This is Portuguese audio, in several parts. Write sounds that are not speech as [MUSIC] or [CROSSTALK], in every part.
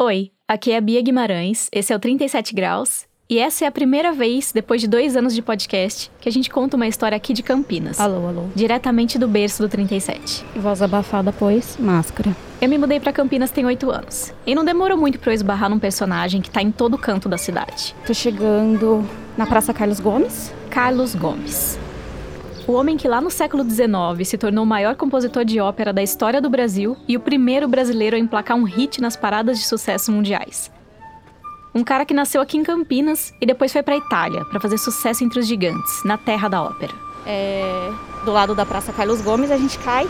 Oi, aqui é a Bia Guimarães, esse é o 37 Graus, e essa é a primeira vez, depois de dois anos de podcast, que a gente conta uma história aqui de Campinas. Alô, alô. Diretamente do berço do 37. Voz abafada, pois, máscara. Eu me mudei para Campinas tem oito anos. E não demorou muito pra eu esbarrar num personagem que tá em todo canto da cidade. Tô chegando na Praça Carlos Gomes. Carlos Gomes. O homem que lá no século XIX se tornou o maior compositor de ópera da história do Brasil e o primeiro brasileiro a emplacar um hit nas paradas de sucesso mundiais. Um cara que nasceu aqui em Campinas e depois foi para Itália para fazer sucesso entre os gigantes, na terra da ópera. É, do lado da Praça Carlos Gomes, a gente cai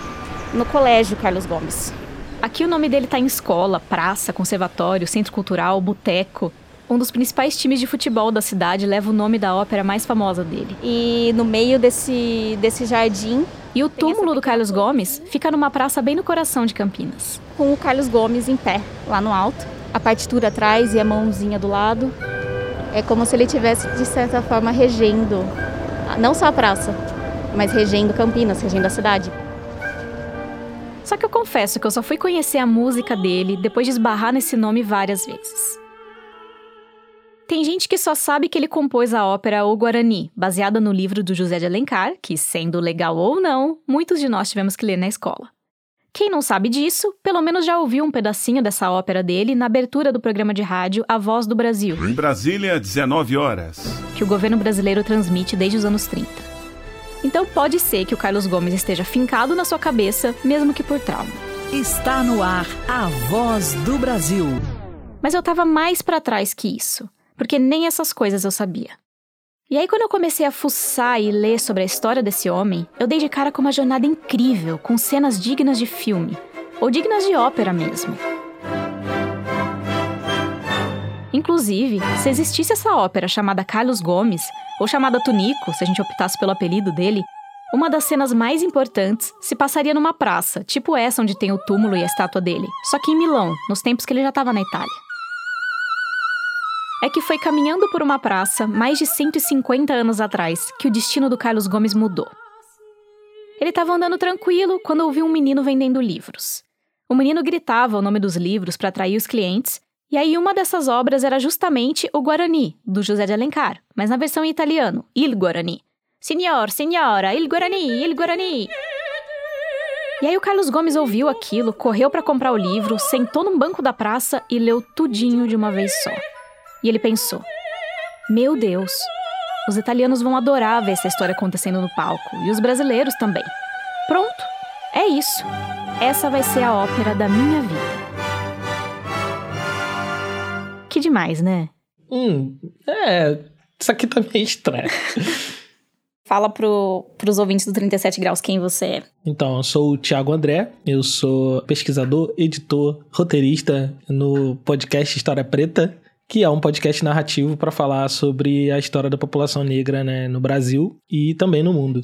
no Colégio Carlos Gomes. Aqui o nome dele tá em escola, praça, conservatório, centro cultural, boteco. Um dos principais times de futebol da cidade leva o nome da ópera mais famosa dele. E no meio desse, desse jardim. E o túmulo do Carlos Gomes fica numa praça bem no coração de Campinas. Com o Carlos Gomes em pé, lá no alto. A partitura atrás e a mãozinha do lado. É como se ele tivesse, de certa forma, regendo. Não só a praça, mas regendo Campinas, regendo a cidade. Só que eu confesso que eu só fui conhecer a música dele depois de esbarrar nesse nome várias vezes. Tem gente que só sabe que ele compôs a ópera O Guarani, baseada no livro do José de Alencar, que, sendo legal ou não, muitos de nós tivemos que ler na escola. Quem não sabe disso, pelo menos já ouviu um pedacinho dessa ópera dele na abertura do programa de rádio A Voz do Brasil. Em Brasília, 19 horas. Que o governo brasileiro transmite desde os anos 30. Então pode ser que o Carlos Gomes esteja fincado na sua cabeça, mesmo que por trauma. Está no ar a Voz do Brasil. Mas eu tava mais para trás que isso porque nem essas coisas eu sabia. E aí, quando eu comecei a fuçar e ler sobre a história desse homem, eu dei de cara com uma jornada incrível, com cenas dignas de filme, ou dignas de ópera mesmo. Inclusive, se existisse essa ópera chamada Carlos Gomes, ou chamada Tunico, se a gente optasse pelo apelido dele, uma das cenas mais importantes se passaria numa praça, tipo essa onde tem o túmulo e a estátua dele, só que em Milão, nos tempos que ele já estava na Itália é que foi caminhando por uma praça, mais de 150 anos atrás, que o destino do Carlos Gomes mudou. Ele estava andando tranquilo quando ouviu um menino vendendo livros. O menino gritava o nome dos livros para atrair os clientes, e aí uma dessas obras era justamente o Guarani, do José de Alencar, mas na versão em italiano, Il Guarani. Signor, signora, il Guarani, il Guarani. E aí o Carlos Gomes ouviu aquilo, correu para comprar o livro, sentou num banco da praça e leu tudinho de uma vez só. E ele pensou: Meu Deus, os italianos vão adorar ver essa história acontecendo no palco, e os brasileiros também. Pronto, é isso. Essa vai ser a ópera da minha vida. Que demais, né? Hum, é. Isso aqui tá meio estranho. [LAUGHS] Fala pro, pros ouvintes do 37 Graus quem você é. Então, eu sou o Thiago André, eu sou pesquisador, editor, roteirista no podcast História Preta que é um podcast narrativo para falar sobre a história da população negra né, no Brasil e também no mundo.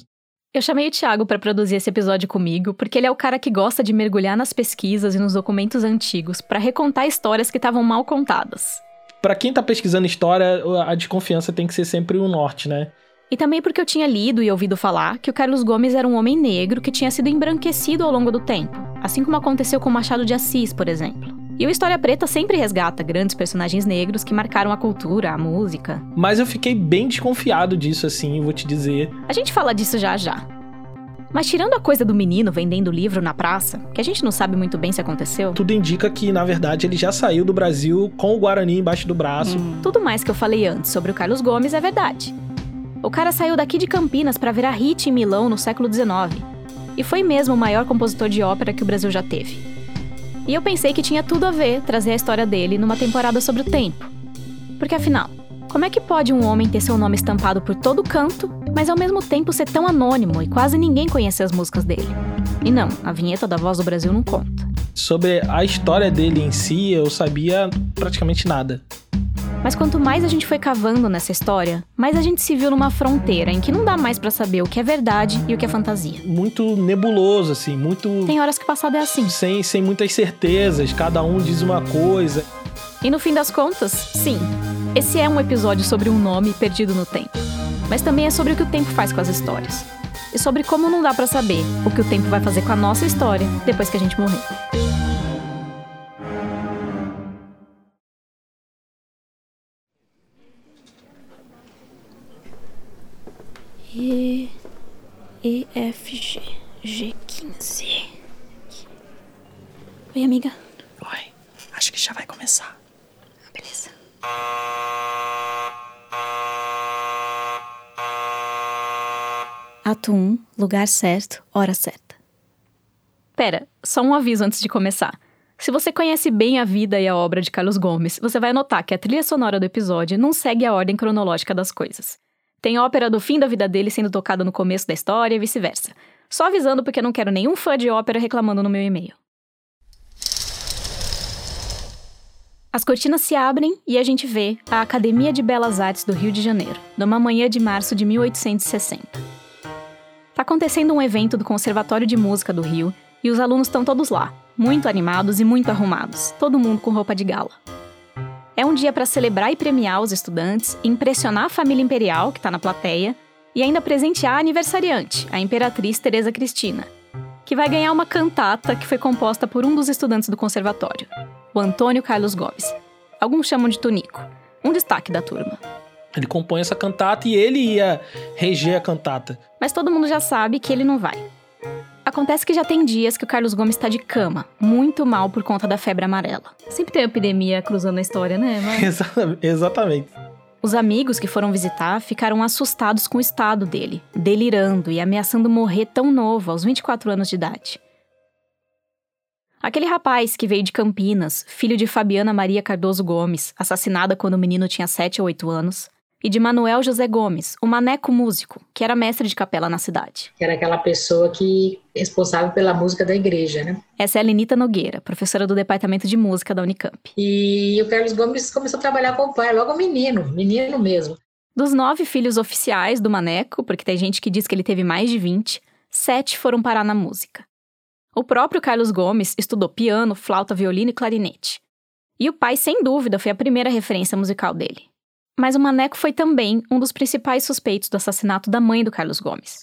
Eu chamei o Thiago para produzir esse episódio comigo porque ele é o cara que gosta de mergulhar nas pesquisas e nos documentos antigos para recontar histórias que estavam mal contadas. Para quem tá pesquisando história, a desconfiança tem que ser sempre o um norte, né? E também porque eu tinha lido e ouvido falar que o Carlos Gomes era um homem negro que tinha sido embranquecido ao longo do tempo, assim como aconteceu com Machado de Assis, por exemplo. E o História Preta sempre resgata grandes personagens negros que marcaram a cultura, a música. Mas eu fiquei bem desconfiado disso, assim, vou te dizer. A gente fala disso já já. Mas tirando a coisa do menino vendendo livro na praça, que a gente não sabe muito bem se aconteceu. Tudo indica que, na verdade, ele já saiu do Brasil com o Guarani embaixo do braço. Hum. Tudo mais que eu falei antes sobre o Carlos Gomes é verdade. O cara saiu daqui de Campinas para virar hit em Milão no século XIX. E foi mesmo o maior compositor de ópera que o Brasil já teve. E eu pensei que tinha tudo a ver trazer a história dele numa temporada sobre o tempo. Porque afinal, como é que pode um homem ter seu nome estampado por todo canto, mas ao mesmo tempo ser tão anônimo e quase ninguém conhecer as músicas dele? E não, a vinheta da Voz do Brasil não conta. Sobre a história dele em si, eu sabia praticamente nada. Mas quanto mais a gente foi cavando nessa história, mais a gente se viu numa fronteira em que não dá mais para saber o que é verdade e o que é fantasia. Muito nebuloso, assim, muito. Tem horas que passado é assim. Sem, sem muitas certezas, cada um diz uma coisa. E no fim das contas, sim, esse é um episódio sobre um nome perdido no tempo. Mas também é sobre o que o tempo faz com as histórias. E sobre como não dá para saber o que o tempo vai fazer com a nossa história depois que a gente morrer. E, F, G. G15. Oi, amiga. Oi, acho que já vai começar. Beleza. Ato 1, lugar certo, hora certa. Pera, só um aviso antes de começar. Se você conhece bem a vida e a obra de Carlos Gomes, você vai notar que a trilha sonora do episódio não segue a ordem cronológica das coisas. Tem ópera do fim da vida dele sendo tocada no começo da história e vice-versa. Só avisando porque não quero nenhum fã de ópera reclamando no meu e-mail. As cortinas se abrem e a gente vê a Academia de Belas Artes do Rio de Janeiro, numa manhã de março de 1860. Tá acontecendo um evento do Conservatório de Música do Rio e os alunos estão todos lá, muito animados e muito arrumados, todo mundo com roupa de gala. É um dia para celebrar e premiar os estudantes, impressionar a família imperial que está na plateia e ainda presentear a aniversariante, a imperatriz Teresa Cristina, que vai ganhar uma cantata que foi composta por um dos estudantes do conservatório, o Antônio Carlos Gomes. Alguns chamam de Tonico, um destaque da turma. Ele compõe essa cantata e ele ia reger a cantata. Mas todo mundo já sabe que ele não vai. Acontece que já tem dias que o Carlos Gomes está de cama, muito mal por conta da febre amarela. Sempre tem epidemia cruzando a história, né? Mas... [LAUGHS] Exatamente. Os amigos que foram visitar ficaram assustados com o estado dele, delirando e ameaçando morrer tão novo, aos 24 anos de idade. Aquele rapaz que veio de Campinas, filho de Fabiana Maria Cardoso Gomes, assassinada quando o menino tinha 7 ou 8 anos, e de Manuel José Gomes, o maneco músico, que era mestre de capela na cidade. Que era aquela pessoa que responsável pela música da igreja, né? Essa é a Lenita Nogueira, professora do departamento de música da Unicamp. E o Carlos Gomes começou a trabalhar com o pai, logo menino, menino mesmo. Dos nove filhos oficiais do maneco, porque tem gente que diz que ele teve mais de 20, sete foram parar na música. O próprio Carlos Gomes estudou piano, flauta, violino e clarinete. E o pai, sem dúvida, foi a primeira referência musical dele. Mas o Maneco foi também um dos principais suspeitos do assassinato da mãe do Carlos Gomes.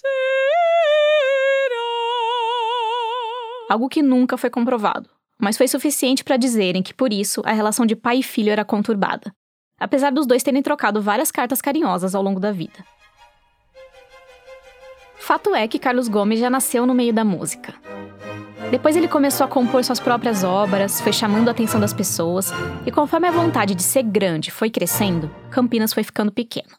Algo que nunca foi comprovado, mas foi suficiente para dizerem que por isso a relação de pai e filho era conturbada, apesar dos dois terem trocado várias cartas carinhosas ao longo da vida. Fato é que Carlos Gomes já nasceu no meio da música. Depois ele começou a compor suas próprias obras, foi chamando a atenção das pessoas, e conforme a vontade de ser grande foi crescendo, Campinas foi ficando pequeno.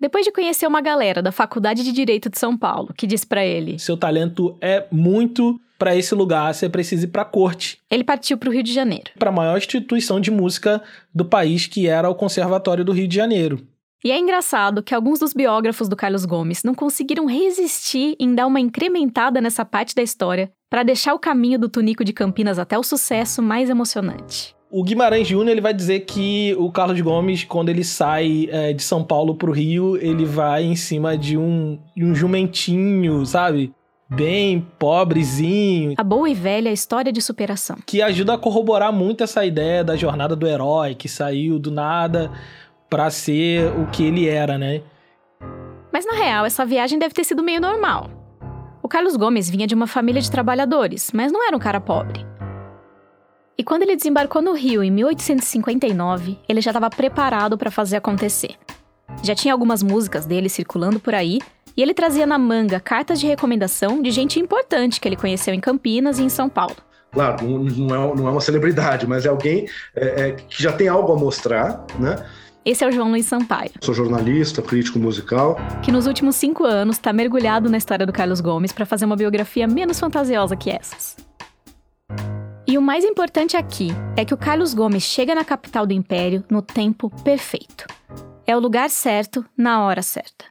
Depois de conhecer uma galera da Faculdade de Direito de São Paulo, que disse para ele: Seu talento é muito para esse lugar, você precisa ir para a corte. Ele partiu para o Rio de Janeiro. Para a maior instituição de música do país, que era o Conservatório do Rio de Janeiro. E é engraçado que alguns dos biógrafos do Carlos Gomes não conseguiram resistir em dar uma incrementada nessa parte da história para deixar o caminho do Tunico de Campinas até o sucesso mais emocionante. O Guimarães Júnior ele vai dizer que o Carlos Gomes, quando ele sai é, de São Paulo para o Rio, ele vai em cima de um, de um jumentinho, sabe? Bem pobrezinho. A boa e velha história de superação. Que ajuda a corroborar muito essa ideia da jornada do herói que saiu do nada para ser o que ele era, né? Mas na real, essa viagem deve ter sido meio normal. O Carlos Gomes vinha de uma família de trabalhadores, mas não era um cara pobre. E quando ele desembarcou no Rio em 1859, ele já estava preparado para fazer acontecer. Já tinha algumas músicas dele circulando por aí, e ele trazia na manga cartas de recomendação de gente importante que ele conheceu em Campinas e em São Paulo. Claro, não é, não é uma celebridade, mas é alguém é, é, que já tem algo a mostrar, né? Esse é o João Luiz Sampaio. Sou jornalista, crítico musical. Que nos últimos cinco anos está mergulhado na história do Carlos Gomes para fazer uma biografia menos fantasiosa que essas. E o mais importante aqui é que o Carlos Gomes chega na capital do Império no tempo perfeito. É o lugar certo, na hora certa.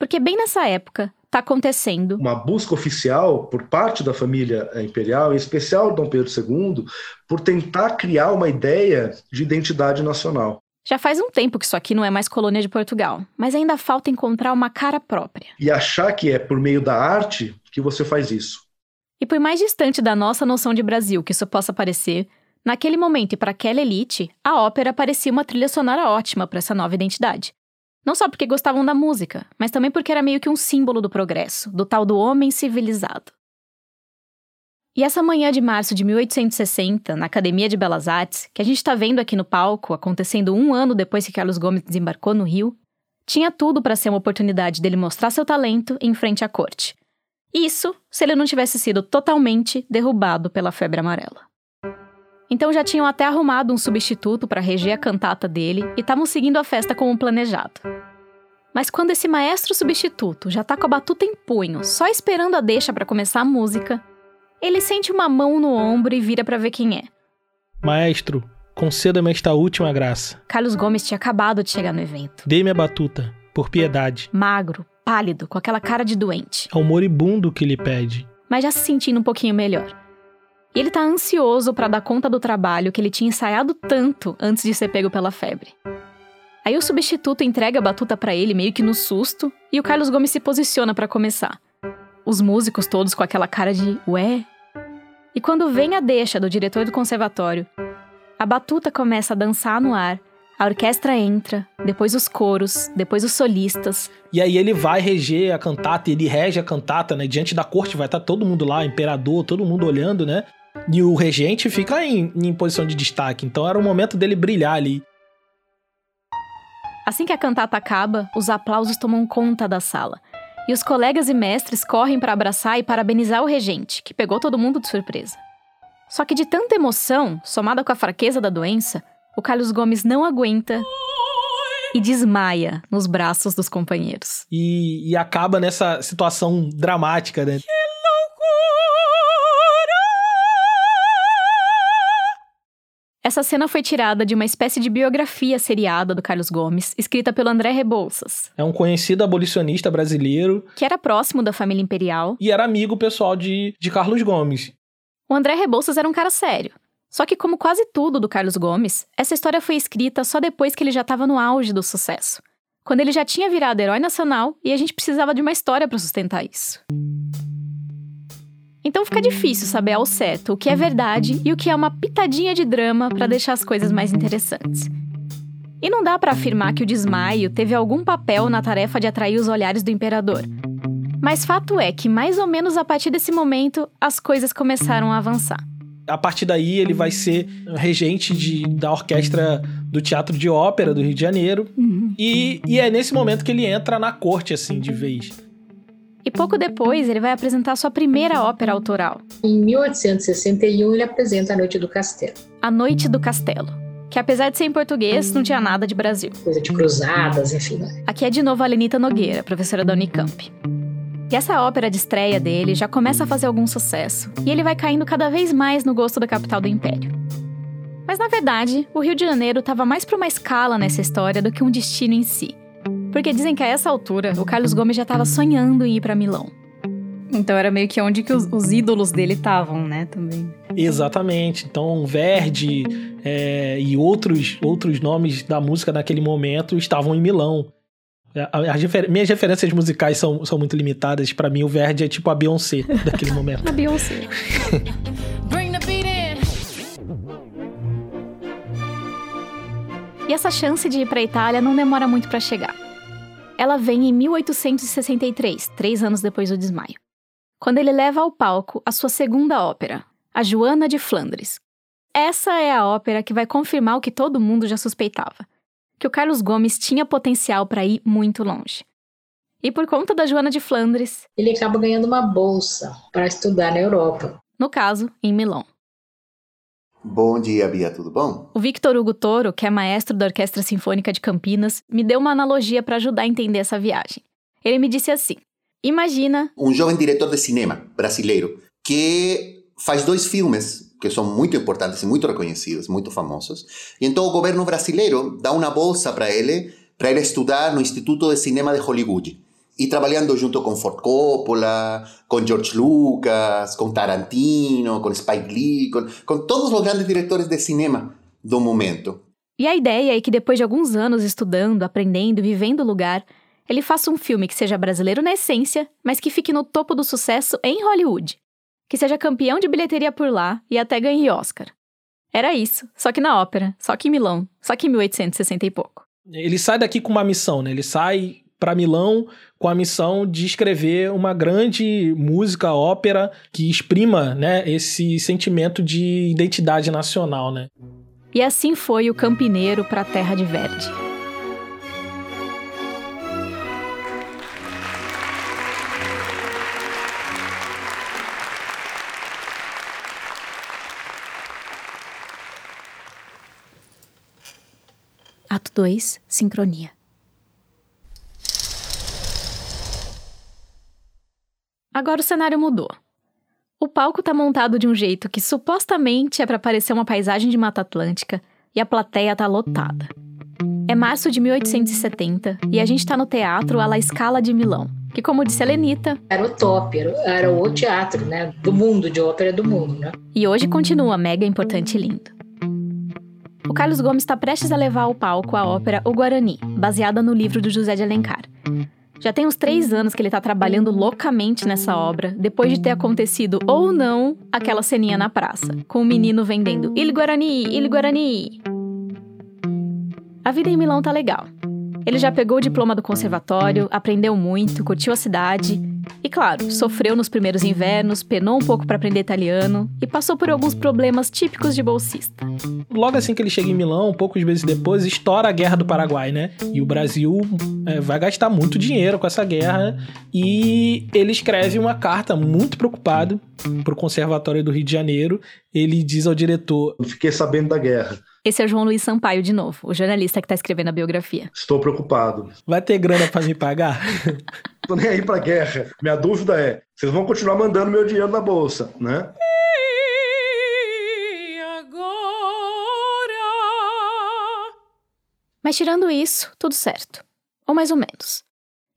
Porque bem nessa época está acontecendo uma busca oficial por parte da família imperial, em especial Dom Pedro II, por tentar criar uma ideia de identidade nacional. Já faz um tempo que isso aqui não é mais colônia de Portugal, mas ainda falta encontrar uma cara própria. E achar que é por meio da arte que você faz isso. E por mais distante da nossa noção de Brasil que isso possa parecer, naquele momento e para aquela elite, a ópera parecia uma trilha sonora ótima para essa nova identidade. Não só porque gostavam da música, mas também porque era meio que um símbolo do progresso, do tal do homem civilizado. E essa manhã de março de 1860, na Academia de Belas Artes, que a gente está vendo aqui no palco, acontecendo um ano depois que Carlos Gomes desembarcou no Rio, tinha tudo para ser uma oportunidade dele mostrar seu talento em frente à corte. Isso se ele não tivesse sido totalmente derrubado pela febre amarela. Então já tinham até arrumado um substituto para reger a cantata dele e estavam seguindo a festa como planejado. Mas quando esse maestro substituto já tá com a batuta em punho, só esperando a deixa para começar a música, ele sente uma mão no ombro e vira para ver quem é. Maestro, conceda-me esta última graça. Carlos Gomes tinha acabado de chegar no evento. Dê-me a batuta, por piedade. Magro, pálido, com aquela cara de doente. É o moribundo que lhe pede. Mas já se sentindo um pouquinho melhor. E ele tá ansioso para dar conta do trabalho que ele tinha ensaiado tanto antes de ser pego pela febre. Aí o substituto entrega a batuta para ele meio que no susto e o Carlos Gomes se posiciona para começar. Os músicos todos com aquela cara de ué. E quando vem a deixa do diretor do conservatório, a batuta começa a dançar no ar, a orquestra entra, depois os coros, depois os solistas. E aí ele vai reger a cantata, ele rege a cantata, né? Diante da corte vai estar todo mundo lá, imperador, todo mundo olhando, né? E o regente fica em, em posição de destaque. Então era o momento dele brilhar ali. Assim que a cantata acaba, os aplausos tomam conta da sala. E os colegas e mestres correm para abraçar e parabenizar o regente, que pegou todo mundo de surpresa. Só que de tanta emoção, somada com a fraqueza da doença, o Carlos Gomes não aguenta e desmaia nos braços dos companheiros. E, e acaba nessa situação dramática, né? Essa cena foi tirada de uma espécie de biografia seriada do Carlos Gomes, escrita pelo André Rebouças. É um conhecido abolicionista brasileiro. Que era próximo da família imperial. E era amigo pessoal de, de Carlos Gomes. O André Rebouças era um cara sério. Só que, como quase tudo do Carlos Gomes, essa história foi escrita só depois que ele já estava no auge do sucesso. Quando ele já tinha virado herói nacional e a gente precisava de uma história para sustentar isso. Então fica difícil saber ao certo o que é verdade e o que é uma pitadinha de drama para deixar as coisas mais interessantes. E não dá para afirmar que o desmaio teve algum papel na tarefa de atrair os olhares do imperador. Mas fato é que, mais ou menos a partir desse momento, as coisas começaram a avançar. A partir daí, ele vai ser regente de, da orquestra do Teatro de Ópera do Rio de Janeiro. Uhum. E, e é nesse momento que ele entra na corte, assim, de vez. E pouco depois ele vai apresentar sua primeira ópera autoral. Em 1861 ele apresenta A Noite do Castelo. A Noite do Castelo. Que apesar de ser em português, não tinha nada de Brasil. Coisa de cruzadas, enfim. Né? Aqui é de novo a Lenita Nogueira, professora da Unicamp. E essa ópera de estreia dele já começa a fazer algum sucesso, e ele vai caindo cada vez mais no gosto da capital do império. Mas na verdade, o Rio de Janeiro estava mais para uma escala nessa história do que um destino em si. Porque dizem que a essa altura, o Carlos Gomes já estava sonhando em ir para Milão. Então era meio que onde que os, os ídolos dele estavam, né, também. Exatamente. Então Verdi é, e outros, outros nomes da música naquele momento estavam em Milão. As refer minhas referências musicais são, são muito limitadas. Para mim, o Verdi é tipo a Beyoncé daquele momento. [LAUGHS] a Beyoncé. e essa chance de ir para Itália não demora muito para chegar. Ela vem em 1863, três anos depois do desmaio, quando ele leva ao palco a sua segunda ópera, A Joana de Flandres. Essa é a ópera que vai confirmar o que todo mundo já suspeitava: que o Carlos Gomes tinha potencial para ir muito longe. E por conta da Joana de Flandres, ele acaba ganhando uma bolsa para estudar na Europa. No caso, em Milão. Bom dia, Bia, tudo bom? O Victor Hugo Toro, que é maestro da Orquestra Sinfônica de Campinas, me deu uma analogia para ajudar a entender essa viagem. Ele me disse assim: Imagina. Um jovem diretor de cinema brasileiro que faz dois filmes que são muito importantes e muito reconhecidos, muito famosos. E então o governo brasileiro dá uma bolsa para ele, para ele estudar no Instituto de Cinema de Hollywood. E trabalhando junto com Ford Coppola, com George Lucas, com Tarantino, com Spike Lee, com, com todos os grandes diretores de cinema do momento. E a ideia é que depois de alguns anos estudando, aprendendo, vivendo o lugar, ele faça um filme que seja brasileiro na essência, mas que fique no topo do sucesso em Hollywood. Que seja campeão de bilheteria por lá e até ganhe Oscar. Era isso, só que na ópera, só que em Milão, só que em 1860 e pouco. Ele sai daqui com uma missão, né? Ele sai para Milão com a missão de escrever uma grande música, ópera que exprima, né, esse sentimento de identidade nacional, né? E assim foi o Campineiro para a Terra de Verde. Ato 2 Sincronia. Agora o cenário mudou. O palco tá montado de um jeito que supostamente é para parecer uma paisagem de Mata Atlântica e a plateia tá lotada. É março de 1870 e a gente tá no teatro à La Scala de Milão, que como disse a Lenita... Era o top, era, era o teatro, né, do mundo, de ópera do mundo, né? E hoje continua mega importante e lindo. O Carlos Gomes está prestes a levar ao palco a ópera O Guarani, baseada no livro do José de Alencar. Já tem uns três anos que ele tá trabalhando loucamente nessa obra, depois de ter acontecido ou não aquela ceninha na praça, com o menino vendendo Il Guarani, Il Guarani. A vida em Milão tá legal. Ele já pegou o diploma do conservatório, aprendeu muito, curtiu a cidade e, claro, sofreu nos primeiros invernos, penou um pouco para aprender italiano e passou por alguns problemas típicos de bolsista. Logo assim que ele chega em Milão, poucos meses depois, estoura a Guerra do Paraguai, né? E o Brasil é, vai gastar muito dinheiro com essa guerra e ele escreve uma carta muito preocupado para o Conservatório do Rio de Janeiro. Ele diz ao diretor: Fiquei sabendo da guerra. Esse é o João Luiz Sampaio de novo, o jornalista que está escrevendo a biografia. Estou preocupado. Vai ter grana para me pagar? [LAUGHS] Tô nem aí pra guerra. Minha dúvida é: vocês vão continuar mandando meu dinheiro na bolsa, né? Mas tirando isso, tudo certo. Ou mais ou menos.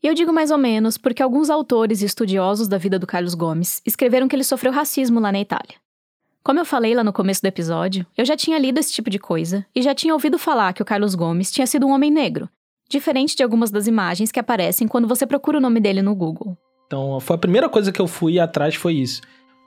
E eu digo mais ou menos porque alguns autores e estudiosos da vida do Carlos Gomes escreveram que ele sofreu racismo lá na Itália. Como eu falei lá no começo do episódio, eu já tinha lido esse tipo de coisa e já tinha ouvido falar que o Carlos Gomes tinha sido um homem negro, diferente de algumas das imagens que aparecem quando você procura o nome dele no Google. Então, foi a primeira coisa que eu fui atrás foi isso.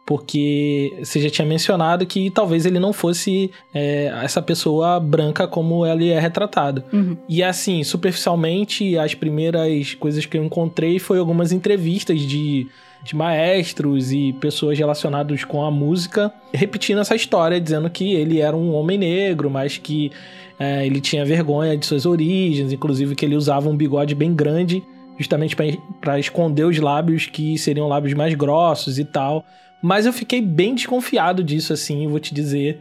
Porque você já tinha mencionado que talvez ele não fosse é, essa pessoa branca como ele é retratado. Uhum. E assim, superficialmente, as primeiras coisas que eu encontrei foi algumas entrevistas de, de maestros e pessoas relacionadas com a música repetindo essa história, dizendo que ele era um homem negro, mas que é, ele tinha vergonha de suas origens, inclusive que ele usava um bigode bem grande, justamente para esconder os lábios que seriam lábios mais grossos e tal. Mas eu fiquei bem desconfiado disso, assim, vou te dizer.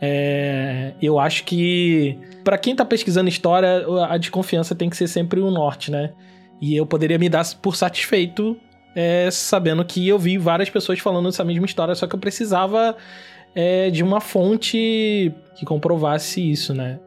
É, eu acho que para quem tá pesquisando história, a desconfiança tem que ser sempre o norte, né? E eu poderia me dar por satisfeito é, sabendo que eu vi várias pessoas falando essa mesma história, só que eu precisava é, de uma fonte que comprovasse isso, né?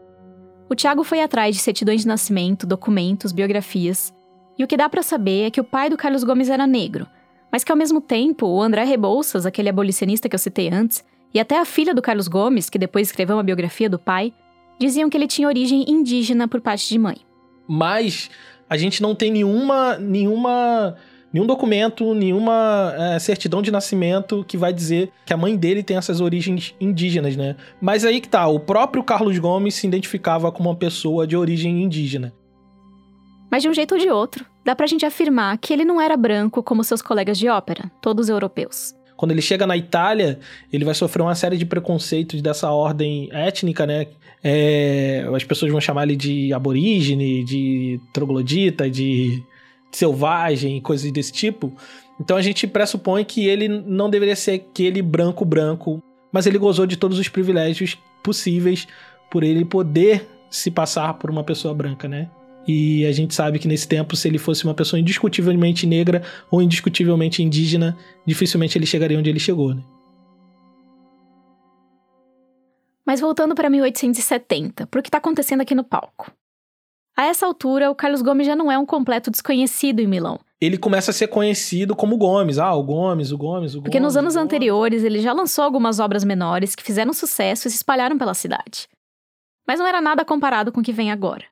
O Tiago foi atrás de certidões de nascimento, documentos, biografias. E o que dá para saber é que o pai do Carlos Gomes era negro, mas que ao mesmo tempo o André Rebouças, aquele abolicionista que eu citei antes, e até a filha do Carlos Gomes, que depois escreveu uma biografia do pai, diziam que ele tinha origem indígena por parte de mãe. Mas a gente não tem nenhuma nenhuma nenhum documento, nenhuma é, certidão de nascimento que vai dizer que a mãe dele tem essas origens indígenas, né? Mas aí que tá, o próprio Carlos Gomes se identificava como uma pessoa de origem indígena. Mas de um jeito ou de outro, dá pra gente afirmar que ele não era branco como seus colegas de ópera, todos europeus. Quando ele chega na Itália, ele vai sofrer uma série de preconceitos dessa ordem étnica, né? É, as pessoas vão chamar ele de aborígene, de troglodita, de selvagem, coisas desse tipo. Então a gente pressupõe que ele não deveria ser aquele branco branco, mas ele gozou de todos os privilégios possíveis por ele poder se passar por uma pessoa branca, né? E a gente sabe que nesse tempo, se ele fosse uma pessoa indiscutivelmente negra ou indiscutivelmente indígena, dificilmente ele chegaria onde ele chegou, né? Mas voltando para 1870, para o que está acontecendo aqui no palco. A essa altura, o Carlos Gomes já não é um completo desconhecido em Milão. Ele começa a ser conhecido como Gomes. Ah, o Gomes, o Gomes, o Gomes. Porque nos anos anteriores ele já lançou algumas obras menores que fizeram sucesso e se espalharam pela cidade. Mas não era nada comparado com o que vem agora.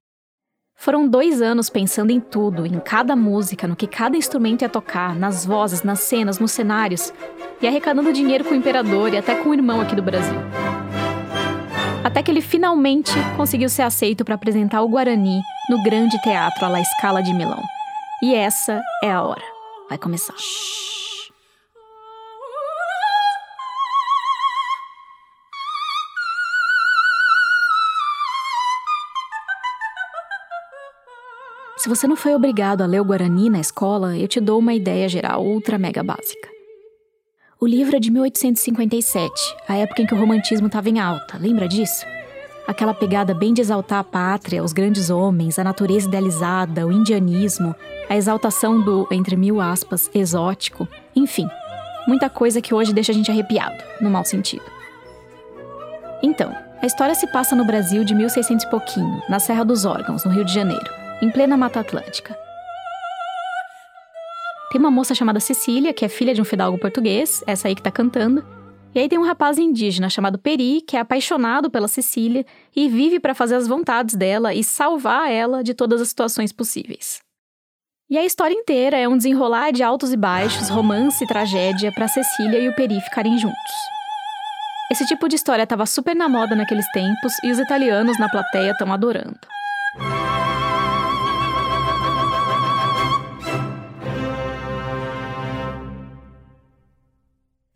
Foram dois anos pensando em tudo, em cada música, no que cada instrumento ia tocar, nas vozes, nas cenas, nos cenários, e arrecadando dinheiro com o imperador e até com o irmão aqui do Brasil. Até que ele finalmente conseguiu ser aceito para apresentar o Guarani no Grande Teatro La Scala de Milão. E essa é a hora. Vai começar. Se você não foi obrigado a ler o Guarani na escola, eu te dou uma ideia geral ultra mega básica. O livro é de 1857, a época em que o romantismo estava em alta, lembra disso? Aquela pegada bem de exaltar a pátria, os grandes homens, a natureza idealizada, o indianismo, a exaltação do, entre mil aspas, exótico, enfim, muita coisa que hoje deixa a gente arrepiado, no mau sentido. Então, a história se passa no Brasil de 1600 e pouquinho, na Serra dos Órgãos, no Rio de Janeiro, em plena Mata Atlântica. Tem uma moça chamada Cecília, que é filha de um fidalgo português, essa aí que tá cantando, e aí tem um rapaz indígena chamado Peri, que é apaixonado pela Cecília e vive para fazer as vontades dela e salvar ela de todas as situações possíveis. E a história inteira é um desenrolar de altos e baixos, romance e tragédia para Cecília e o Peri ficarem juntos. Esse tipo de história estava super na moda naqueles tempos e os italianos na plateia estão adorando.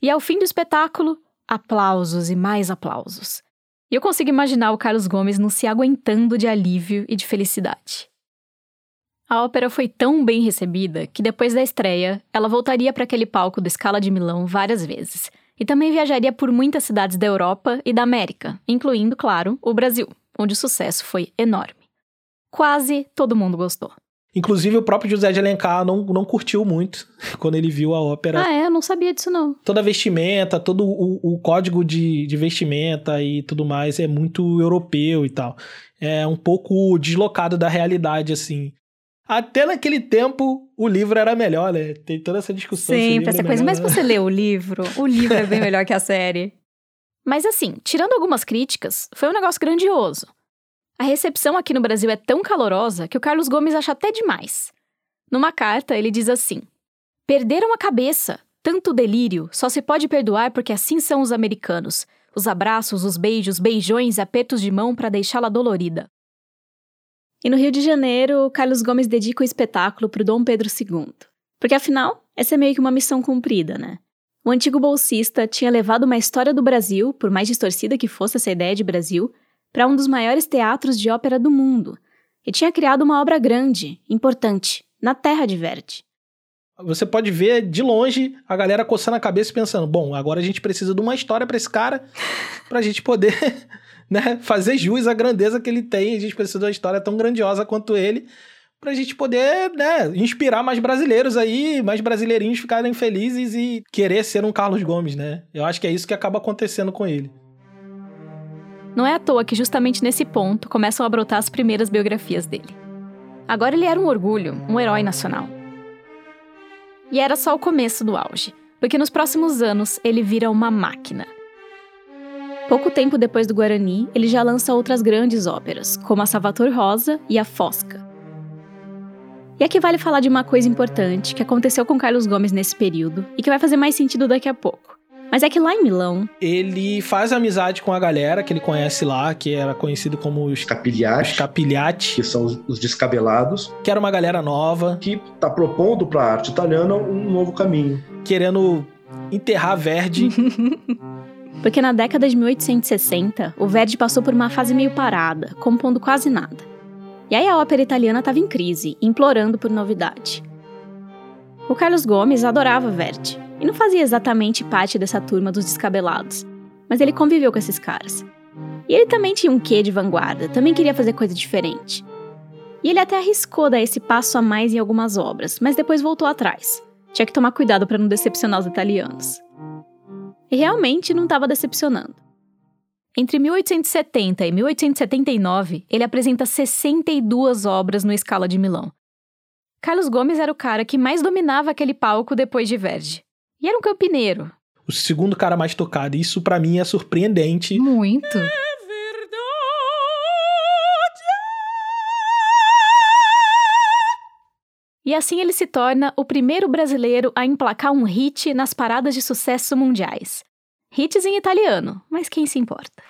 E ao fim do espetáculo, aplausos e mais aplausos. E eu consigo imaginar o Carlos Gomes não se aguentando de alívio e de felicidade. A ópera foi tão bem recebida que depois da estreia, ela voltaria para aquele palco do Scala de Milão várias vezes, e também viajaria por muitas cidades da Europa e da América, incluindo, claro, o Brasil, onde o sucesso foi enorme. Quase todo mundo gostou. Inclusive, o próprio José de Alencar não, não curtiu muito [LAUGHS] quando ele viu a ópera. Ah, é? Eu não sabia disso, não. Toda a vestimenta, todo o, o código de, de vestimenta e tudo mais é muito europeu e tal. É um pouco deslocado da realidade, assim. Até naquele tempo, o livro era melhor, né? Tem toda essa discussão. Sempre essa coisa. Mas você leu o livro? O livro é bem [LAUGHS] melhor que a série. Mas assim, tirando algumas críticas, foi um negócio grandioso. A recepção aqui no Brasil é tão calorosa que o Carlos Gomes acha até demais. Numa carta, ele diz assim: Perderam a cabeça. Tanto delírio só se pode perdoar porque assim são os americanos. Os abraços, os beijos, beijões apertos de mão para deixá-la dolorida. E no Rio de Janeiro, Carlos Gomes dedica o espetáculo para o Dom Pedro II. Porque afinal, essa é meio que uma missão cumprida, né? O antigo bolsista tinha levado uma história do Brasil, por mais distorcida que fosse essa ideia de Brasil, para um dos maiores teatros de ópera do mundo e tinha criado uma obra grande, importante, na terra de Verdi. Você pode ver de longe a galera coçando a cabeça e pensando: bom, agora a gente precisa de uma história para esse cara, [LAUGHS] para a gente poder [LAUGHS] né, fazer jus à grandeza que ele tem. A gente precisa de uma história tão grandiosa quanto ele, para a gente poder né, inspirar mais brasileiros aí, mais brasileirinhos ficarem felizes e querer ser um Carlos Gomes, né? Eu acho que é isso que acaba acontecendo com ele. Não é à toa que justamente nesse ponto começam a brotar as primeiras biografias dele. Agora ele era um orgulho, um herói nacional. E era só o começo do auge, porque nos próximos anos ele vira uma máquina. Pouco tempo depois do Guarani, ele já lança outras grandes óperas, como a Salvator Rosa e a Fosca. E aqui vale falar de uma coisa importante que aconteceu com Carlos Gomes nesse período e que vai fazer mais sentido daqui a pouco. Mas é que lá em Milão. Ele faz amizade com a galera que ele conhece lá, que era conhecido como os Capilhati. Os Capilhati. Que são os, os descabelados. Que era uma galera nova. Que tá propondo para a arte italiana um novo caminho. Querendo enterrar Verdi. [LAUGHS] Porque na década de 1860, o Verdi passou por uma fase meio parada, compondo quase nada. E aí a ópera italiana estava em crise, implorando por novidade. O Carlos Gomes adorava Verdi, e não fazia exatamente parte dessa turma dos descabelados, mas ele conviveu com esses caras. E ele também tinha um quê de vanguarda, também queria fazer coisa diferente. E ele até arriscou dar esse passo a mais em algumas obras, mas depois voltou atrás. Tinha que tomar cuidado para não decepcionar os italianos. E realmente não estava decepcionando. Entre 1870 e 1879, ele apresenta 62 obras no Scala de Milão. Carlos Gomes era o cara que mais dominava aquele palco depois de Verdi. E era um campineiro. O segundo cara mais tocado. Isso para mim é surpreendente. Muito. E assim ele se torna o primeiro brasileiro a emplacar um hit nas paradas de sucesso mundiais. Hits em italiano, mas quem se importa?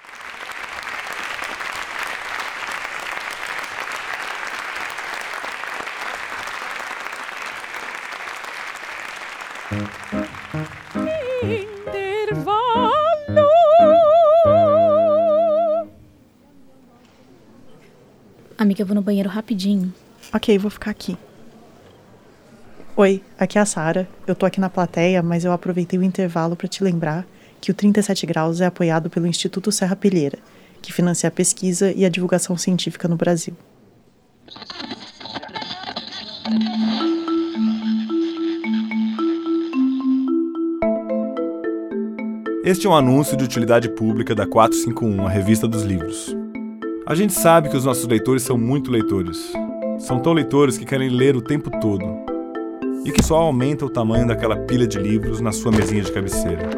Amiga, eu vou no banheiro rapidinho. Ok, vou ficar aqui. Oi, aqui é a Sara. Eu tô aqui na plateia, mas eu aproveitei o intervalo para te lembrar que o 37 Graus é apoiado pelo Instituto Serra Pilheira, que financia a pesquisa e a divulgação científica no Brasil. Este é um anúncio de utilidade pública da 451, a revista dos livros. A gente sabe que os nossos leitores são muito leitores. São tão leitores que querem ler o tempo todo. E que só aumenta o tamanho daquela pilha de livros na sua mesinha de cabeceira.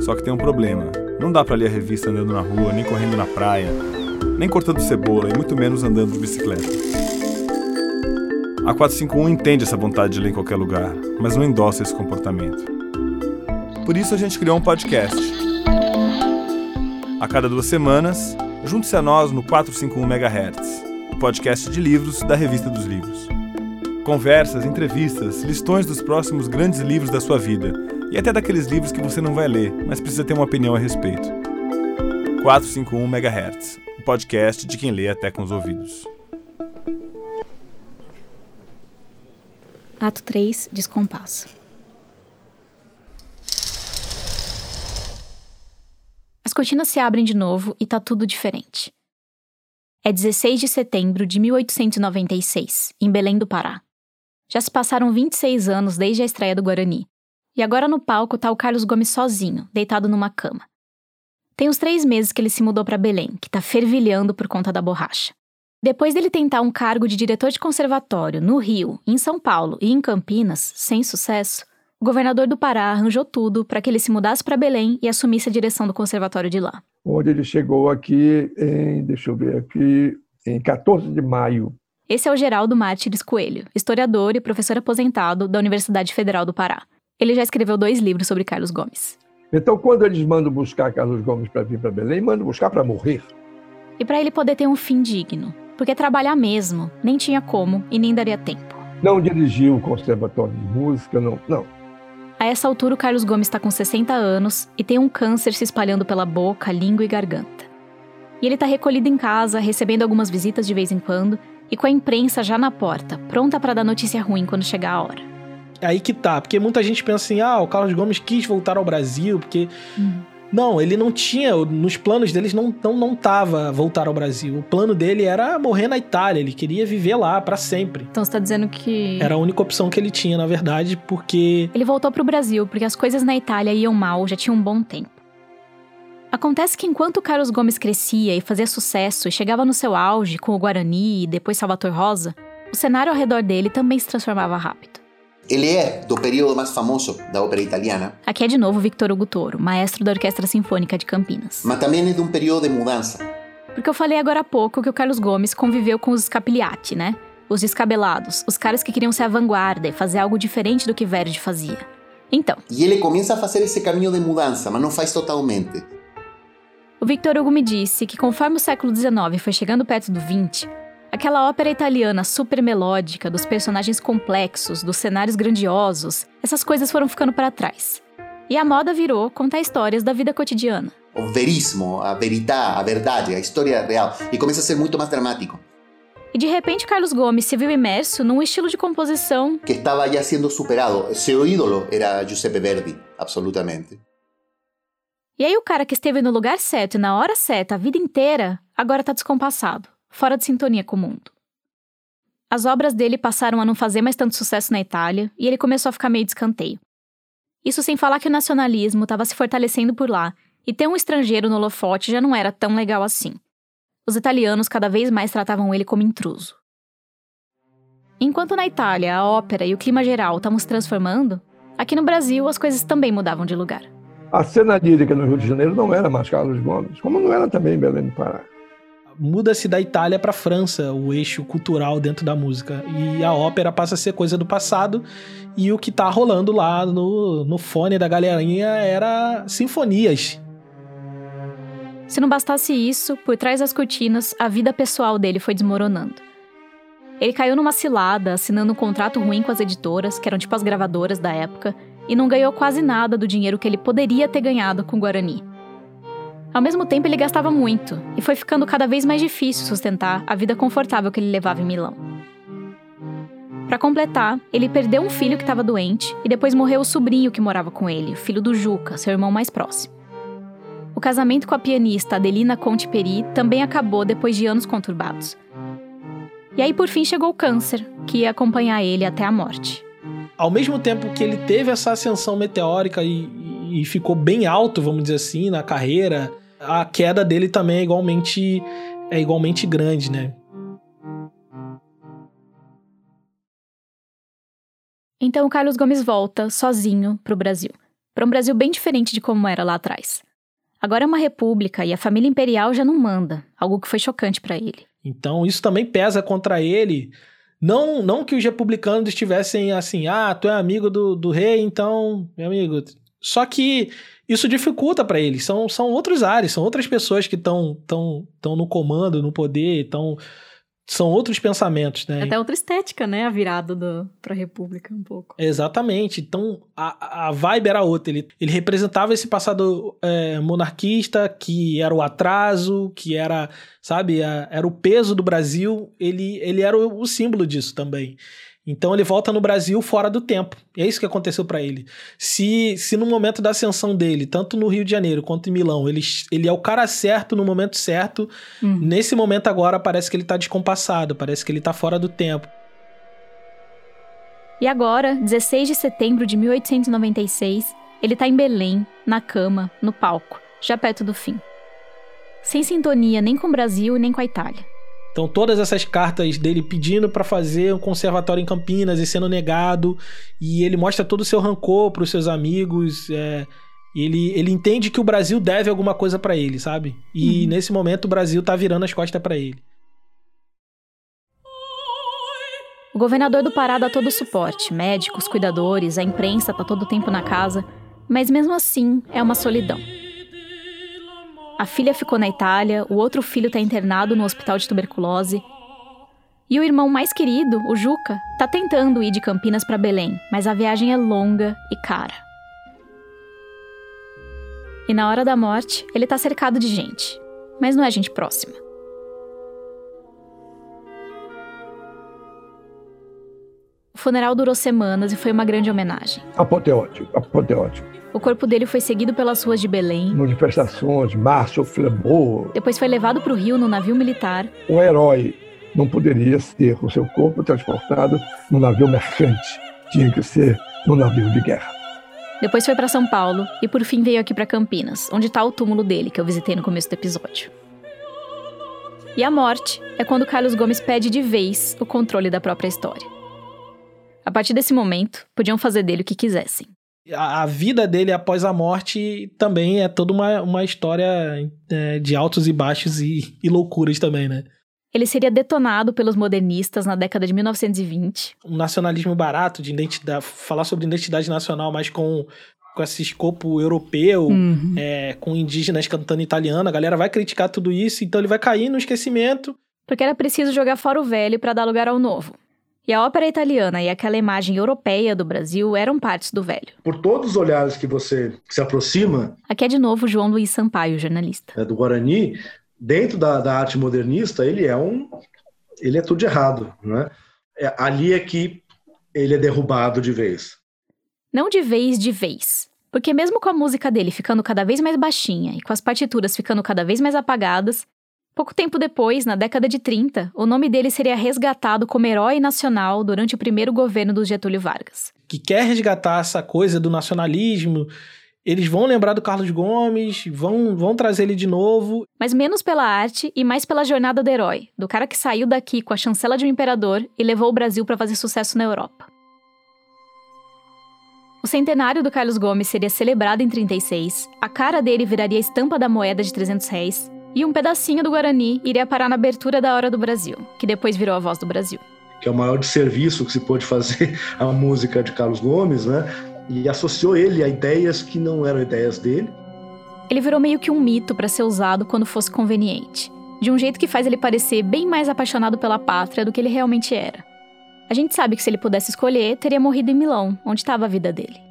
Só que tem um problema. Não dá para ler a revista andando na rua, nem correndo na praia, nem cortando cebola e muito menos andando de bicicleta. A 451 entende essa vontade de ler em qualquer lugar, mas não endossa esse comportamento. Por isso a gente criou um podcast. A cada duas semanas, junte-se a nós no 451 MHz, o podcast de livros da Revista dos Livros. Conversas, entrevistas, listões dos próximos grandes livros da sua vida e até daqueles livros que você não vai ler, mas precisa ter uma opinião a respeito. 451 MHz, o podcast de quem lê até com os ouvidos. Ato 3 Descompasso. As cortinas se abrem de novo e tá tudo diferente. É 16 de setembro de 1896, em Belém do Pará. Já se passaram 26 anos desde a estreia do Guarani. E agora no palco tá o Carlos Gomes sozinho, deitado numa cama. Tem uns três meses que ele se mudou para Belém, que tá fervilhando por conta da borracha. Depois dele tentar um cargo de diretor de conservatório no Rio, em São Paulo e em Campinas, sem sucesso, o governador do Pará arranjou tudo para que ele se mudasse para Belém e assumisse a direção do conservatório de lá. Onde ele chegou aqui em, deixa eu ver aqui, em 14 de maio. Esse é o Geraldo Mártires Coelho, historiador e professor aposentado da Universidade Federal do Pará. Ele já escreveu dois livros sobre Carlos Gomes. Então, quando eles mandam buscar Carlos Gomes para vir para Belém, mandam buscar para morrer. E para ele poder ter um fim digno, porque trabalhar mesmo nem tinha como e nem daria tempo. Não dirigiu o conservatório de música, não, não. A essa altura, o Carlos Gomes está com 60 anos e tem um câncer se espalhando pela boca, língua e garganta. E ele está recolhido em casa, recebendo algumas visitas de vez em quando e com a imprensa já na porta, pronta para dar notícia ruim quando chegar a hora. É aí que tá, porque muita gente pensa assim: ah, o Carlos Gomes quis voltar ao Brasil, porque. Uhum. Não, ele não tinha, nos planos deles não, não, não tava voltar ao Brasil. O plano dele era morrer na Itália, ele queria viver lá para sempre. Então você tá dizendo que. Era a única opção que ele tinha, na verdade, porque. Ele voltou pro Brasil, porque as coisas na Itália iam mal já tinha um bom tempo. Acontece que enquanto Carlos Gomes crescia e fazia sucesso e chegava no seu auge com o Guarani e depois Salvatore Rosa, o cenário ao redor dele também se transformava rápido. Ele é do período mais famoso da ópera italiana. Aqui é de novo Victor Hugo Toro, maestro da Orquestra Sinfônica de Campinas. Mas também é de um período de mudança. Porque eu falei agora há pouco que o Carlos Gomes conviveu com os Scapigliati, né? Os descabelados, os caras que queriam ser a vanguarda e fazer algo diferente do que Verdi fazia. Então. E ele começa a fazer esse caminho de mudança, mas não faz totalmente. O Victor Hugo me disse que conforme o século XIX foi chegando perto do XX, Aquela ópera italiana super melódica, dos personagens complexos, dos cenários grandiosos, essas coisas foram ficando para trás. E a moda virou contar histórias da vida cotidiana. O veríssimo, a verità, a verdade, a história real. E começa a ser muito mais dramático. E de repente Carlos Gomes se viu imerso num estilo de composição que estava já sendo superado. Seu ídolo era Giuseppe Verdi, absolutamente. E aí o cara que esteve no lugar certo e na hora certa a vida inteira, agora tá descompassado fora de sintonia com o mundo. As obras dele passaram a não fazer mais tanto sucesso na Itália e ele começou a ficar meio de escanteio. Isso sem falar que o nacionalismo estava se fortalecendo por lá e ter um estrangeiro no holofote já não era tão legal assim. Os italianos cada vez mais tratavam ele como intruso. Enquanto na Itália a ópera e o clima geral estavam se transformando, aqui no Brasil as coisas também mudavam de lugar. A cena lírica no Rio de Janeiro não era mais Carlos Gomes, como não era também em Belém do Pará muda-se da Itália para França, o eixo cultural dentro da música. E a ópera passa a ser coisa do passado. E o que tá rolando lá no, no fone da galerinha era sinfonias. Se não bastasse isso, por trás das cortinas, a vida pessoal dele foi desmoronando. Ele caiu numa cilada, assinando um contrato ruim com as editoras, que eram tipo as gravadoras da época, e não ganhou quase nada do dinheiro que ele poderia ter ganhado com Guarani. Ao mesmo tempo, ele gastava muito, e foi ficando cada vez mais difícil sustentar a vida confortável que ele levava em Milão. Para completar, ele perdeu um filho que estava doente e depois morreu o sobrinho que morava com ele, filho do Juca, seu irmão mais próximo. O casamento com a pianista Adelina Conte Peri também acabou depois de anos conturbados. E aí, por fim, chegou o câncer, que ia acompanhar ele até a morte. Ao mesmo tempo que ele teve essa ascensão meteórica e, e ficou bem alto, vamos dizer assim, na carreira, a queda dele também é igualmente, é igualmente grande, né? Então o Carlos Gomes volta sozinho para o Brasil, para um Brasil bem diferente de como era lá atrás. Agora é uma república e a família imperial já não manda, algo que foi chocante para ele. Então isso também pesa contra ele. Não, não que os republicanos estivessem assim, ah, tu é amigo do, do rei, então, meu amigo. Só que isso dificulta para ele. São, são outros ares, são outras pessoas que estão tão, tão no comando, no poder, estão são outros pensamentos, né? Até outra estética, né? A virada do, pra República, um pouco. Exatamente. Então, a, a vibe era outra. Ele, ele representava esse passado é, monarquista, que era o atraso, que era, sabe, a, era o peso do Brasil. Ele, ele era o, o símbolo disso também. Então ele volta no Brasil fora do tempo. É isso que aconteceu para ele. Se, se no momento da ascensão dele, tanto no Rio de Janeiro quanto em Milão, ele, ele é o cara certo no momento certo, hum. nesse momento agora parece que ele tá descompassado, parece que ele tá fora do tempo. E agora, 16 de setembro de 1896, ele tá em Belém, na cama, no palco, já perto do fim. Sem sintonia nem com o Brasil nem com a Itália. Então, todas essas cartas dele pedindo para fazer um conservatório em Campinas e sendo negado, e ele mostra todo o seu rancor para os seus amigos. É, ele, ele entende que o Brasil deve alguma coisa para ele, sabe? E uhum. nesse momento o Brasil tá virando as costas para ele. O governador do Pará dá todo o suporte, médicos, cuidadores, a imprensa tá todo o tempo na casa, mas mesmo assim é uma solidão. A filha ficou na Itália, o outro filho está internado no hospital de tuberculose. E o irmão mais querido, o Juca, está tentando ir de Campinas para Belém, mas a viagem é longa e cara. E na hora da morte, ele está cercado de gente, mas não é gente próxima. O funeral durou semanas e foi uma grande homenagem. Apoteótico, apoteótico. O corpo dele foi seguido pelas ruas de Belém. Manifestações, marcha, flambeau. Depois foi levado para o Rio no navio militar. Um herói não poderia ter o seu corpo transportado no navio mercante. Tinha que ser no navio de guerra. Depois foi para São Paulo e por fim veio aqui para Campinas, onde está o túmulo dele que eu visitei no começo do episódio. E a morte é quando Carlos Gomes pede de vez o controle da própria história. A partir desse momento, podiam fazer dele o que quisessem a, a, vida dele após a morte também é toda uma, uma história é, de altos e baixos e, e loucuras também, né? Ele seria detonado pelos modernistas na década de 1920. Um nacionalismo barato de identidade, falar sobre identidade nacional, mas com, com esse escopo europeu, uhum. é, com indígenas cantando italiano, a galera vai criticar tudo isso, então ele vai cair no esquecimento. Porque era preciso jogar fora o velho para dar lugar ao novo. E a ópera italiana e aquela imagem europeia do Brasil eram partes do velho. Por todos os olhares que você se aproxima. Aqui é de novo João Luiz Sampaio, jornalista. É do Guarani, dentro da, da arte modernista, ele é um. Ele é tudo de errado. Né? É, ali é que ele é derrubado de vez. Não de vez, de vez. Porque mesmo com a música dele ficando cada vez mais baixinha e com as partituras ficando cada vez mais apagadas, Pouco tempo depois, na década de 30, o nome dele seria resgatado como herói nacional durante o primeiro governo do Getúlio Vargas. Que quer resgatar essa coisa do nacionalismo, eles vão lembrar do Carlos Gomes, vão, vão trazer ele de novo. Mas menos pela arte e mais pela jornada do herói, do cara que saiu daqui com a chancela de um imperador e levou o Brasil para fazer sucesso na Europa. O centenário do Carlos Gomes seria celebrado em 36, a cara dele viraria a estampa da moeda de 300 réis, e um pedacinho do Guarani iria parar na abertura da Hora do Brasil, que depois virou a Voz do Brasil. Que é o maior serviço que se pôde fazer [LAUGHS] à música de Carlos Gomes, né? E associou ele a ideias que não eram ideias dele. Ele virou meio que um mito para ser usado quando fosse conveniente, de um jeito que faz ele parecer bem mais apaixonado pela pátria do que ele realmente era. A gente sabe que se ele pudesse escolher, teria morrido em Milão, onde estava a vida dele.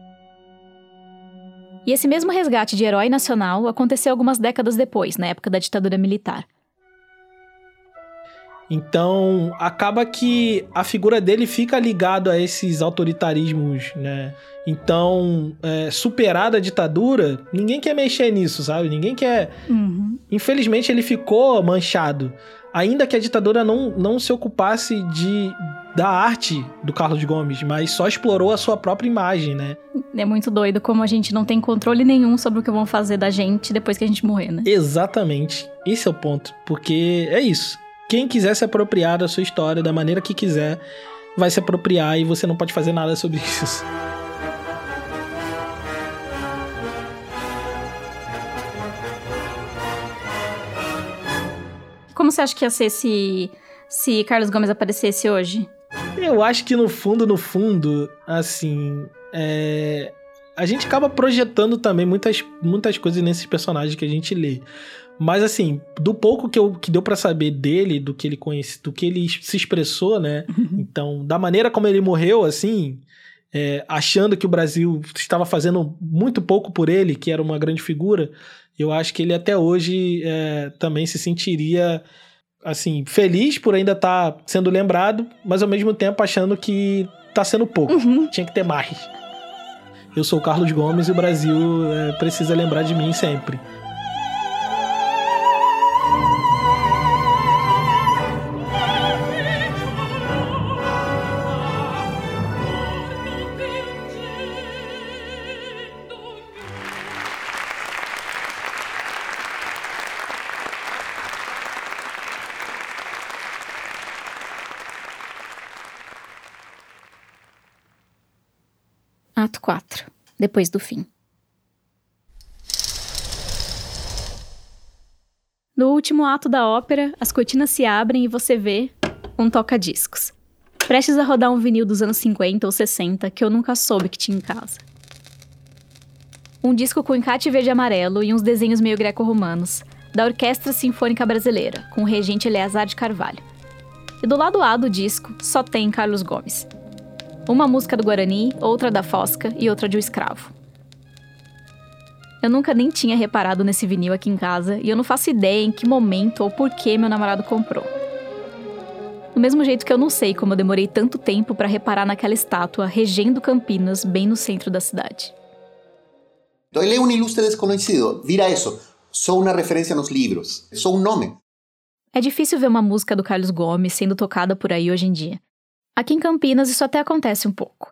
E esse mesmo resgate de herói nacional aconteceu algumas décadas depois, na época da ditadura militar. Então, acaba que a figura dele fica ligado a esses autoritarismos, né? Então, é, superada a ditadura, ninguém quer mexer nisso, sabe? Ninguém quer. Uhum. Infelizmente, ele ficou manchado. Ainda que a ditadura não, não se ocupasse de da arte do Carlos Gomes, mas só explorou a sua própria imagem, né? É muito doido como a gente não tem controle nenhum sobre o que vão fazer da gente depois que a gente morrer, né? Exatamente. Esse é o ponto. Porque é isso. Quem quiser se apropriar da sua história da maneira que quiser, vai se apropriar e você não pode fazer nada sobre isso. Como você acha que ia ser se, se Carlos Gomes aparecesse hoje? Eu acho que no fundo, no fundo, assim, é... a gente acaba projetando também muitas, muitas coisas nesses personagens que a gente lê. Mas assim, do pouco que, eu, que deu para saber dele, do que ele conhece, do que ele se expressou, né? Então, da maneira como ele morreu, assim, é, achando que o Brasil estava fazendo muito pouco por ele, que era uma grande figura, eu acho que ele até hoje é, também se sentiria assim feliz por ainda estar tá sendo lembrado, mas ao mesmo tempo achando que está sendo pouco, uhum. tinha que ter mais. Eu sou o Carlos Gomes e o Brasil é, precisa lembrar de mim sempre. Ato 4 Depois do fim. No último ato da ópera, as cortinas se abrem e você vê um toca-discos. Prestes a rodar um vinil dos anos 50 ou 60 que eu nunca soube que tinha em casa. Um disco com encarte verde e amarelo e uns desenhos meio greco-romanos, da Orquestra Sinfônica Brasileira, com o regente Eleazar de Carvalho. E do lado A do disco só tem Carlos Gomes, uma música do Guarani, outra da Fosca e outra de O Escravo. Eu nunca nem tinha reparado nesse vinil aqui em casa e eu não faço ideia em que momento ou por que meu namorado comprou. Do mesmo jeito que eu não sei como eu demorei tanto tempo para reparar naquela estátua regendo Campinas bem no centro da cidade. Então ele é um ilustre desconhecido. Vira isso. Sou uma referência nos livros. Sou um nome. É difícil ver uma música do Carlos Gomes sendo tocada por aí hoje em dia. Aqui em Campinas isso até acontece um pouco.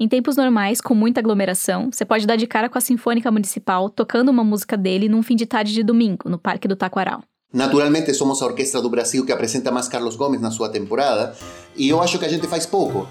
Em tempos normais, com muita aglomeração, você pode dar de cara com a Sinfônica Municipal tocando uma música dele num fim de tarde de domingo, no Parque do Taquaral. Naturalmente, somos a orquestra do Brasil que apresenta mais Carlos Gomes na sua temporada, e eu acho que a gente faz pouco.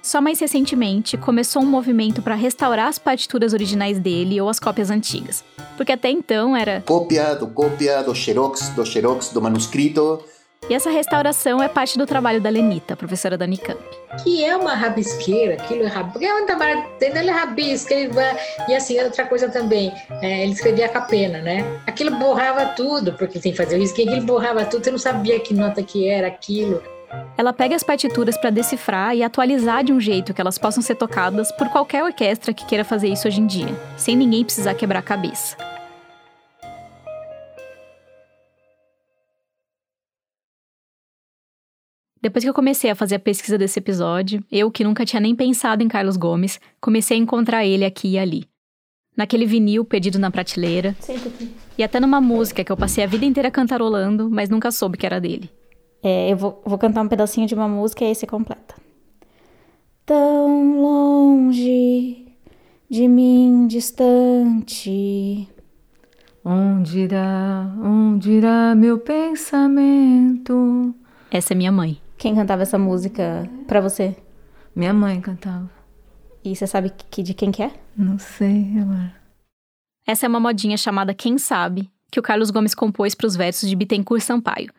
Só mais recentemente começou um movimento para restaurar as partituras originais dele ou as cópias antigas. Porque até então era. Cópia do cópia, do xerox, do xerox, do manuscrito. E essa restauração é parte do trabalho da Lenita, professora da Unicamp. Que é uma rabisqueira, aquilo é rabisco. Porque é onde tá ele rabisca, ele vai... E assim, outra coisa também, é, ele escrevia a capena, né? Aquilo borrava tudo, porque tem que fazer o risquinho, aquilo borrava tudo, você não sabia que nota que era aquilo. Ela pega as partituras para decifrar e atualizar de um jeito que elas possam ser tocadas por qualquer orquestra que queira fazer isso hoje em dia, sem ninguém precisar quebrar a cabeça. Depois que eu comecei a fazer a pesquisa desse episódio, eu, que nunca tinha nem pensado em Carlos Gomes, comecei a encontrar ele aqui e ali. Naquele vinil perdido na prateleira. E até numa música que eu passei a vida inteira cantarolando, mas nunca soube que era dele. É, eu vou, vou cantar um pedacinho de uma música e aí você completa. Tão longe de mim distante. Onde irá, onde irá meu pensamento? Essa é minha mãe. Quem cantava essa música pra você? Minha mãe cantava. E você sabe que, de quem que é? Não sei agora. Essa é uma modinha chamada Quem Sabe, que o Carlos Gomes compôs para os versos de Bittencourt Sampaio.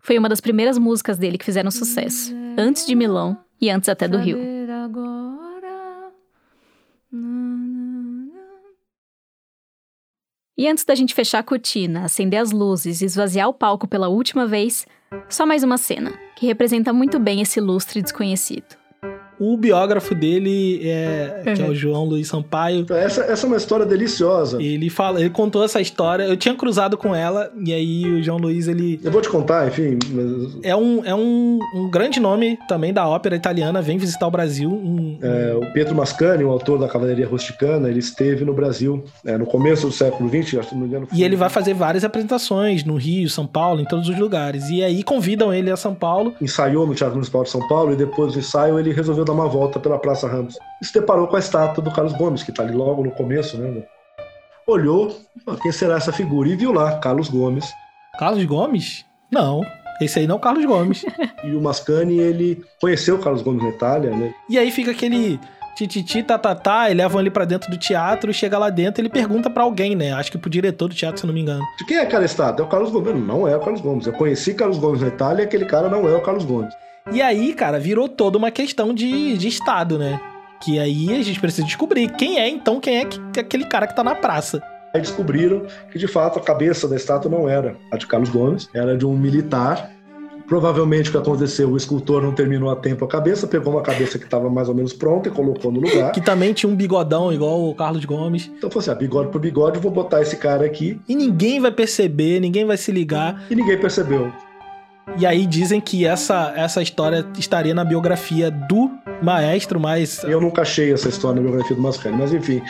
Foi uma das primeiras músicas dele que fizeram sucesso, antes de Milão e antes até do Rio. E antes da gente fechar a cortina, acender as luzes e esvaziar o palco pela última vez, só mais uma cena, que representa muito bem esse lustre desconhecido. O biógrafo dele, é, que é o João Luiz Sampaio. Essa, essa é uma história deliciosa. Ele fala, ele contou essa história. Eu tinha cruzado com ela, e aí o João Luiz, ele. Eu vou te contar, enfim. Mas... É, um, é um, um grande nome também da ópera italiana, vem visitar o Brasil. Um, é, o Pietro Mascani, o autor da Cavalaria Rusticana, ele esteve no Brasil é, no começo do século XX, acho que não me engano. E ele vai fazer várias apresentações no Rio, São Paulo, em todos os lugares. E aí convidam ele a São Paulo. Ensaiou no Teatro Municipal de São Paulo e depois do ensaio ele resolveu dar uma volta pela Praça Ramos. E se deparou com a estátua do Carlos Gomes, que está ali logo no começo, né? Olhou, quem será essa figura? E viu lá, Carlos Gomes. Carlos Gomes? Não. Esse aí não é o Carlos Gomes. [LAUGHS] e o Mascani, ele conheceu o Carlos Gomes na Itália, né? E aí fica aquele tititi, tatatá, tá, e levam ele para dentro do teatro, chega lá dentro, ele pergunta para alguém, né? Acho que pro diretor do teatro, se não me engano. De quem é aquela estátua? É o Carlos Gomes. Não é o Carlos Gomes. Eu conheci Carlos Gomes na Itália e aquele cara não é o Carlos Gomes. E aí, cara, virou toda uma questão de, de Estado, né? Que aí a gente precisa descobrir quem é, então, quem é que, aquele cara que tá na praça. Aí descobriram que, de fato, a cabeça da estátua não era a de Carlos Gomes, era de um militar Provavelmente o que aconteceu, o escultor não terminou a tempo a cabeça, pegou uma cabeça que estava mais ou menos pronta e colocou no lugar. Que também tinha um bigodão igual o Carlos Gomes. Então falou assim: ah, bigode por bigode, vou botar esse cara aqui. E ninguém vai perceber, ninguém vai se ligar. E ninguém percebeu. E aí dizem que essa, essa história estaria na biografia do maestro, mas. Eu nunca achei essa história na biografia do Mascani, mas enfim.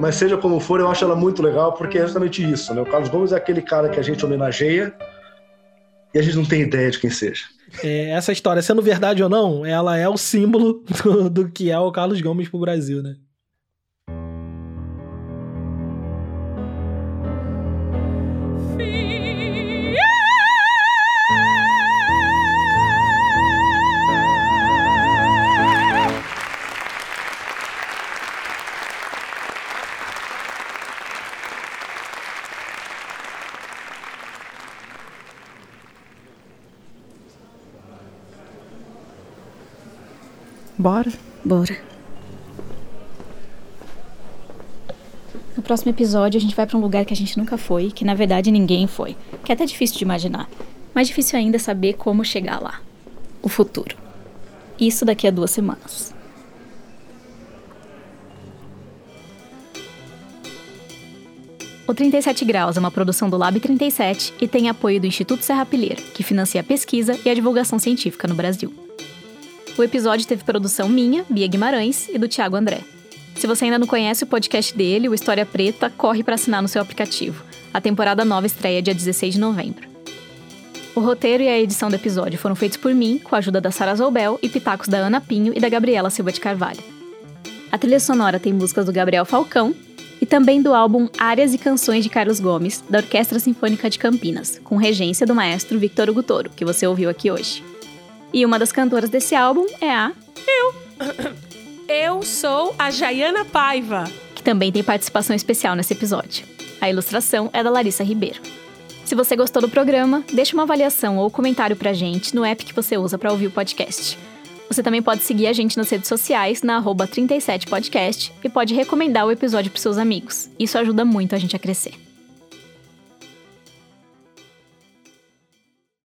Mas seja como for, eu acho ela muito legal, porque é justamente isso, né? O Carlos Gomes é aquele cara que a gente homenageia, e a gente não tem ideia de quem seja. É, essa história, sendo verdade ou não, ela é o símbolo [LAUGHS] do, do que é o Carlos Gomes pro Brasil, né? Bora? Bora. No próximo episódio, a gente vai para um lugar que a gente nunca foi, que na verdade ninguém foi. Que é até difícil de imaginar. Mais difícil ainda é saber como chegar lá. O futuro. Isso daqui a duas semanas. O 37 Graus é uma produção do Lab 37 e tem apoio do Instituto Serra Pilheira, que financia a pesquisa e a divulgação científica no Brasil. O episódio teve produção minha, Bia Guimarães, e do Thiago André. Se você ainda não conhece o podcast dele, o História Preta, corre para assinar no seu aplicativo. A temporada nova estreia dia 16 de novembro. O roteiro e a edição do episódio foram feitos por mim, com a ajuda da Sara Zoubel e pitacos da Ana Pinho e da Gabriela Silva de Carvalho. A trilha sonora tem músicas do Gabriel Falcão e também do álbum Áreas e Canções de Carlos Gomes, da Orquestra Sinfônica de Campinas, com regência do maestro Victor Hugo Toro, que você ouviu aqui hoje. E uma das cantoras desse álbum é a. Eu! [COUGHS] Eu sou a Jaiana Paiva. Que também tem participação especial nesse episódio. A ilustração é da Larissa Ribeiro. Se você gostou do programa, deixe uma avaliação ou comentário pra gente no app que você usa para ouvir o podcast. Você também pode seguir a gente nas redes sociais na 37podcast e pode recomendar o episódio para seus amigos. Isso ajuda muito a gente a crescer.